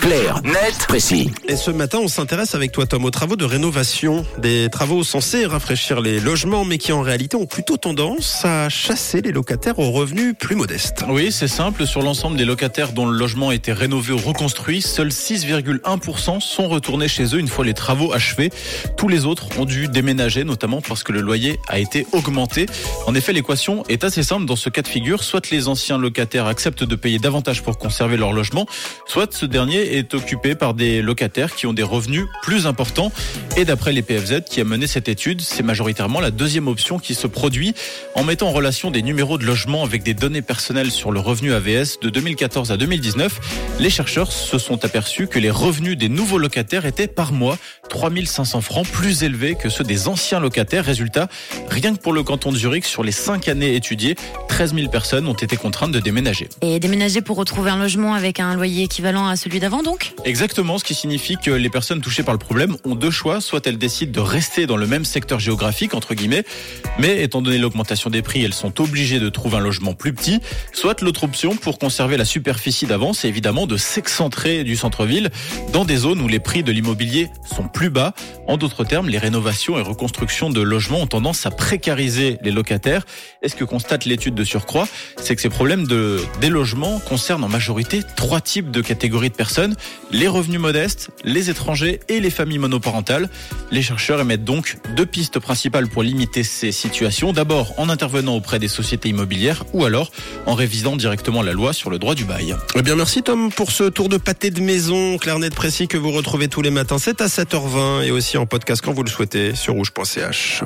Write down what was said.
Clair, net, précis. Et ce matin, on s'intéresse avec toi, Tom, aux travaux de rénovation. Des travaux censés rafraîchir les logements, mais qui en réalité ont plutôt tendance à chasser les locataires aux revenus plus modestes. Oui, c'est simple. Sur l'ensemble des locataires dont le logement a été rénové ou reconstruit, seuls 6,1% sont retournés chez eux une fois les travaux achevés. Tous les autres ont dû déménager, notamment parce que le loyer a été augmenté. En effet, l'équation est assez simple dans ce cas de figure. Soit les anciens locataires acceptent de payer davantage pour conserver leur logement, soit ce dernier est occupé par des locataires qui ont des revenus plus importants. Et d'après les PFZ qui a mené cette étude, c'est majoritairement la deuxième option qui se produit en mettant en relation des numéros de logement avec des données personnelles sur le revenu AVS de 2014 à 2019. Les chercheurs se sont aperçus que les revenus des nouveaux locataires étaient par mois 3500 francs plus élevés que ceux des anciens locataires. Résultat, rien que pour le canton de Zurich, sur les cinq années étudiées, 13 000 personnes ont été contraintes de déménager. Et déménager pour retrouver un logement avec un loyer équivalent à celui d'avant donc? Exactement, ce qui signifie que les personnes touchées par le problème ont deux choix. Soit elles décident de rester dans le même secteur géographique, entre guillemets, mais étant donné l'augmentation des prix, elles sont obligées de trouver un logement plus petit. Soit l'autre option, pour conserver la superficie d'avant, c'est évidemment de s'excentrer du centre-ville dans des zones où les prix de l'immobilier sont plus bas. En d'autres termes, les rénovations et reconstructions de logements ont tendance à précariser les locataires. Et ce que constate l'étude de surcroît, c'est que ces problèmes de délogement concernent en majorité trois types de catégories de personnes, les revenus modestes, les étrangers et les familles monoparentales. Les chercheurs émettent donc deux pistes principales pour limiter ces situations. D'abord en intervenant auprès des sociétés immobilières ou alors en révisant directement la loi sur le droit du bail. Eh bien merci Tom pour ce tour de pâté de maison net précis que vous retrouvez tous les matins. C'est à 7h20 et aussi en podcast quand vous le souhaitez sur rouge.ch.